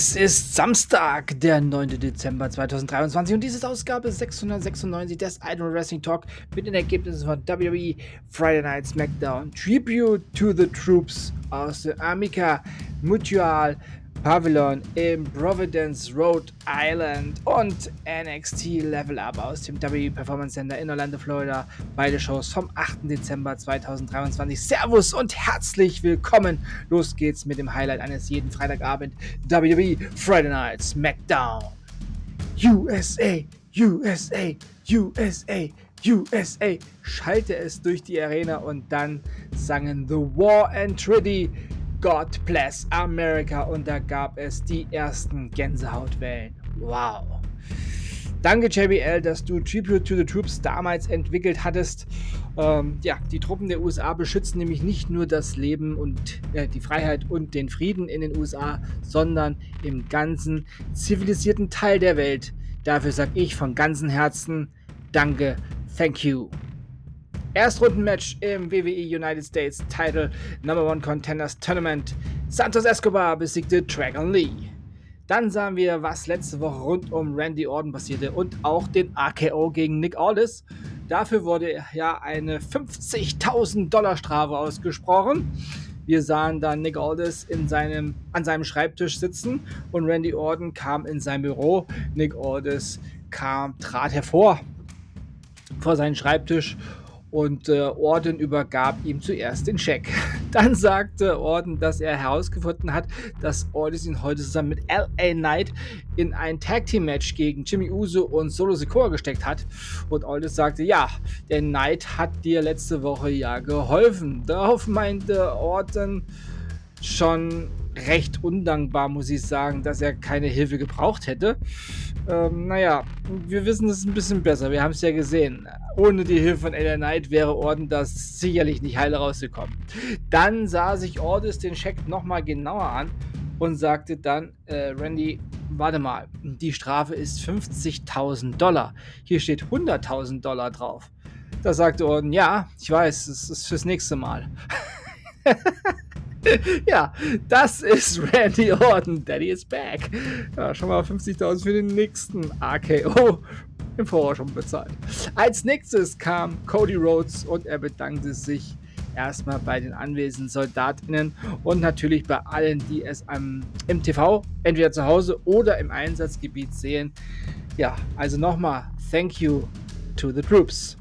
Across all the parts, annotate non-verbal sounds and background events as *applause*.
Es ist Samstag, der 9. Dezember 2023 und diese Ausgabe 696 des Idol Wrestling Talk mit den Ergebnissen von WWE Friday Night SmackDown Tribute to the Troops aus der Amica Mutual Pavilion im Providence, Rhode Island und NXT Level Up aus dem WWE Performance Center in Orlando, Florida. Beide Shows vom 8. Dezember 2023. Servus und herzlich willkommen. Los geht's mit dem Highlight eines jeden Freitagabend WWE Friday Night SmackDown. USA, USA, USA. USA schallte es durch die Arena und dann sangen The War and Treaty God Bless America und da gab es die ersten Gänsehautwellen. Wow. Danke JBL, dass du Tribute to the Troops damals entwickelt hattest. Ähm, ja, die Truppen der USA beschützen nämlich nicht nur das Leben und äh, die Freiheit und den Frieden in den USA, sondern im ganzen zivilisierten Teil der Welt. Dafür sage ich von ganzem Herzen Danke, thank you. Erstrundenmatch im WWE United States Title Number One Contenders Tournament. Santos Escobar besiegte Dragon Lee. Dann sahen wir, was letzte Woche rund um Randy Orton passierte und auch den AKO gegen Nick Aldis. Dafür wurde ja eine 50.000 Dollar Strafe ausgesprochen. Wir sahen dann Nick Aldis in seinem, an seinem Schreibtisch sitzen und Randy Orton kam in sein Büro. Nick Aldis kam, trat hervor vor seinen Schreibtisch und äh, Orden übergab ihm zuerst den Scheck. *laughs* Dann sagte Orden, dass er herausgefunden hat, dass ihn heute zusammen mit LA Knight in ein Tag Team Match gegen Jimmy Uso und Solo Sikoa gesteckt hat. Und Aldis sagte, ja, der Knight hat dir letzte Woche ja geholfen. Darauf meinte Orden schon recht undankbar, muss ich sagen, dass er keine Hilfe gebraucht hätte. Ähm, naja, wir wissen es ein bisschen besser. Wir haben es ja gesehen. Ohne die Hilfe von LA Knight wäre Orden das sicherlich nicht heile rausgekommen. Dann sah sich Ordis den Scheck nochmal genauer an und sagte dann, äh, Randy, warte mal, die Strafe ist 50.000 Dollar. Hier steht 100.000 Dollar drauf. Da sagte Orden, ja, ich weiß, es ist fürs nächste Mal. *laughs* *laughs* ja, das ist Randy Orton. Daddy is back. Ja, schon mal 50.000 für den nächsten AKO im Voraus schon bezahlt. Als nächstes kam Cody Rhodes und er bedankte sich erstmal bei den anwesenden Soldatinnen und natürlich bei allen, die es am, im TV, entweder zu Hause oder im Einsatzgebiet sehen. Ja, also nochmal, thank you to the troops.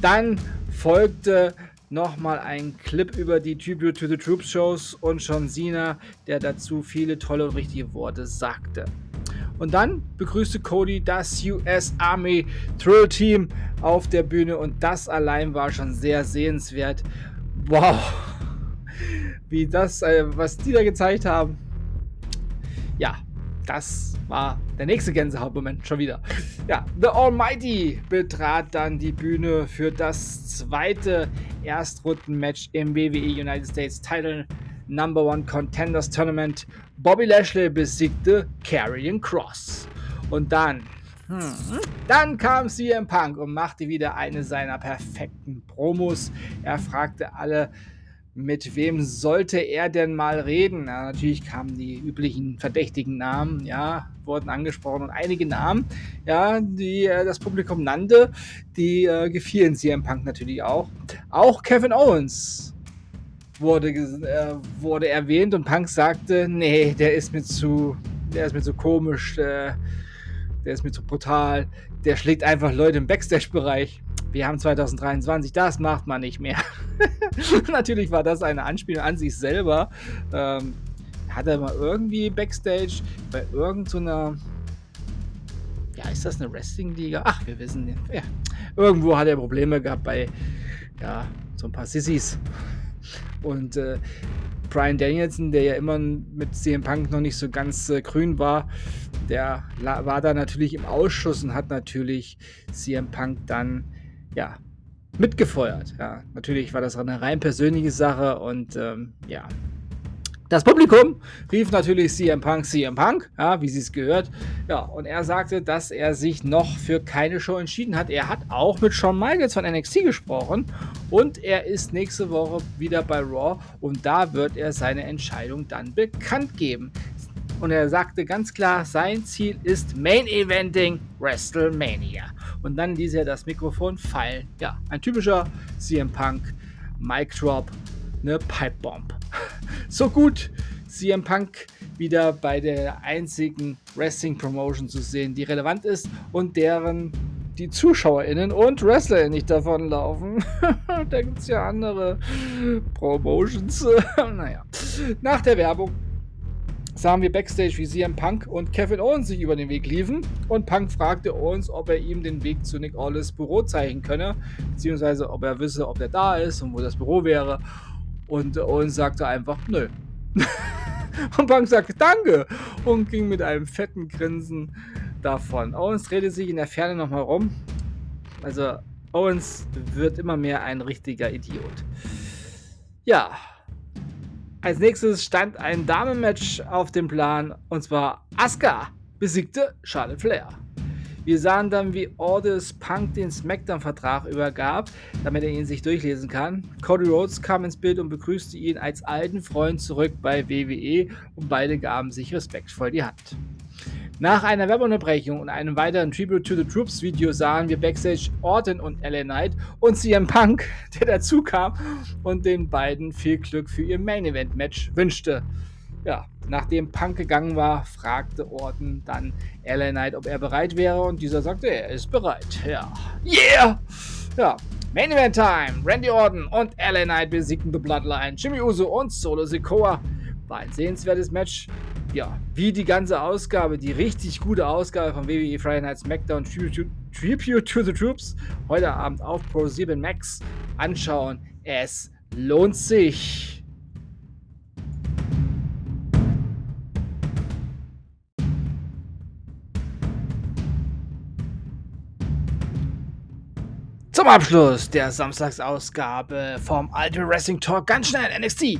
Dann folgte nochmal ein Clip über die Tribute to the Troops Shows und John Cena, der dazu viele tolle und richtige Worte sagte. Und dann begrüßte Cody das US Army Thrill Team auf der Bühne und das allein war schon sehr sehenswert. Wow, wie das, äh, was die da gezeigt haben. Das war der nächste Gänsehautmoment schon wieder. Ja, The Almighty betrat dann die Bühne für das zweite Erstrundenmatch im WWE United States Title Number One Contenders Tournament. Bobby Lashley besiegte Karrion Cross. Und dann, hm, dann kam CM Punk und machte wieder eine seiner perfekten Promos. Er fragte alle, mit wem sollte er denn mal reden? Na, natürlich kamen die üblichen verdächtigen Namen, ja, wurden angesprochen und einige Namen, ja, die äh, das Publikum nannte, die äh, gefielen CM Punk natürlich auch. Auch Kevin Owens wurde, äh, wurde erwähnt und Punk sagte, nee, der ist mir zu, der ist mir zu komisch, äh, der ist mir zu brutal, der schlägt einfach Leute im Backstage-Bereich. Wir haben 2023, das macht man nicht mehr. *laughs* Natürlich war das eine Anspielung an sich selber. Ähm, hat er mal irgendwie Backstage bei irgendeiner. So ja, ist das eine Wrestling-Liga? Ach, wir wissen nicht. Ja. Irgendwo hat er Probleme gehabt bei ja, so ein paar Sissys. Und äh, Brian Danielson, der ja immer mit CM Punk noch nicht so ganz äh, grün war, der war da natürlich im Ausschuss und hat natürlich CM Punk dann ja mitgefeuert. Ja, natürlich war das eine rein persönliche Sache und ähm, ja. Das Publikum rief natürlich CM Punk, CM Punk, ja, wie sie es gehört. Ja, und er sagte, dass er sich noch für keine Show entschieden hat. Er hat auch mit Shawn Michaels von NXT gesprochen und er ist nächste Woche wieder bei Raw und da wird er seine Entscheidung dann bekannt geben. Und er sagte ganz klar, sein Ziel ist Main Eventing WrestleMania. Und dann ließ er das Mikrofon fallen. Ja, ein typischer CM Punk Mic Drop, eine Pipe Bomb. *laughs* So gut CM Punk wieder bei der einzigen Wrestling Promotion zu sehen, die relevant ist und deren die ZuschauerInnen und Wrestler nicht davonlaufen. *laughs* da gibt es ja andere Promotions. *laughs* naja. Nach der Werbung sahen wir backstage, wie CM Punk und Kevin Owens sich über den Weg liefen. Und Punk fragte Owens, ob er ihm den Weg zu Nick Aldis Büro zeigen könne, beziehungsweise ob er wisse, ob er da ist und wo das Büro wäre. Und Owens sagte einfach, nö. *laughs* und Punk sagte, danke, und ging mit einem fetten Grinsen davon. Owens drehte sich in der Ferne nochmal rum. Also, Owens wird immer mehr ein richtiger Idiot. Ja, als nächstes stand ein Damenmatch auf dem Plan und zwar Asuka besiegte Charlotte Flair. Wir sahen dann, wie Ordis Punk den SmackDown-Vertrag übergab, damit er ihn sich durchlesen kann. Cody Rhodes kam ins Bild und begrüßte ihn als alten Freund zurück bei WWE und beide gaben sich respektvoll die Hand. Nach einer Werbeunterbrechung und einem weiteren Tribute to the Troops Video sahen wir Backstage Orton und LA Knight und CM Punk, *laughs* der dazu kam und den beiden viel Glück für ihr Main Event Match wünschte. Ja, nachdem Punk gegangen war, fragte Orton dann LA Knight, ob er bereit wäre und dieser sagte, er ist bereit. Ja, yeah! Ja, Main Event Time. Randy Orton und LA Knight besiegten The Bloodline, Jimmy Uso und Solo Sikoa. War ein sehenswertes Match ja, wie die ganze Ausgabe, die richtig gute Ausgabe von WWE Friday Night SmackDown Tribute, to the Troops heute Abend auf Pro 7 Max anschauen. Es lohnt sich. Zum Abschluss der Samstagsausgabe vom Ultimate Wrestling Talk ganz schnell NXT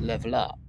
Level Up.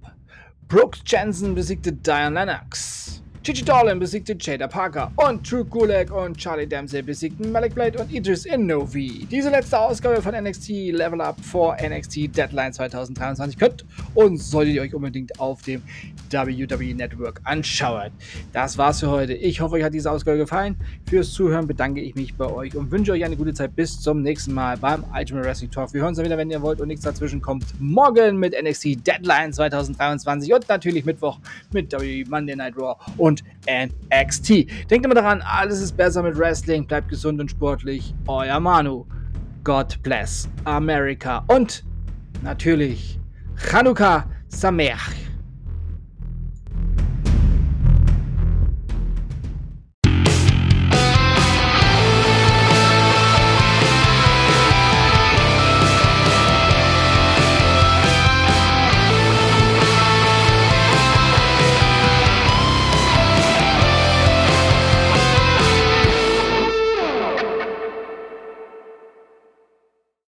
Brooks Jensen besiegte Diane Lennox. Gigi Dolan besiegte Jada Parker und Drew Gulak und Charlie Dempsey besiegten Malik Blade und Idris Inovi. Diese letzte Ausgabe von NXT Level Up vor NXT Deadline 2023 könnt und solltet ihr euch unbedingt auf dem WWE Network anschauen. Das war's für heute. Ich hoffe, euch hat diese Ausgabe gefallen. Fürs Zuhören bedanke ich mich bei euch und wünsche euch eine gute Zeit. Bis zum nächsten Mal beim Ultimate Wrestling Talk. Wir hören uns dann wieder, wenn ihr wollt und nichts dazwischen kommt. Morgen mit NXT Deadline 2023 und natürlich Mittwoch mit WWE Monday Night Raw und und NXT. Denkt immer daran, alles ist besser mit Wrestling. Bleibt gesund und sportlich. Euer Manu. God bless America. Und natürlich Chanukah Sameach.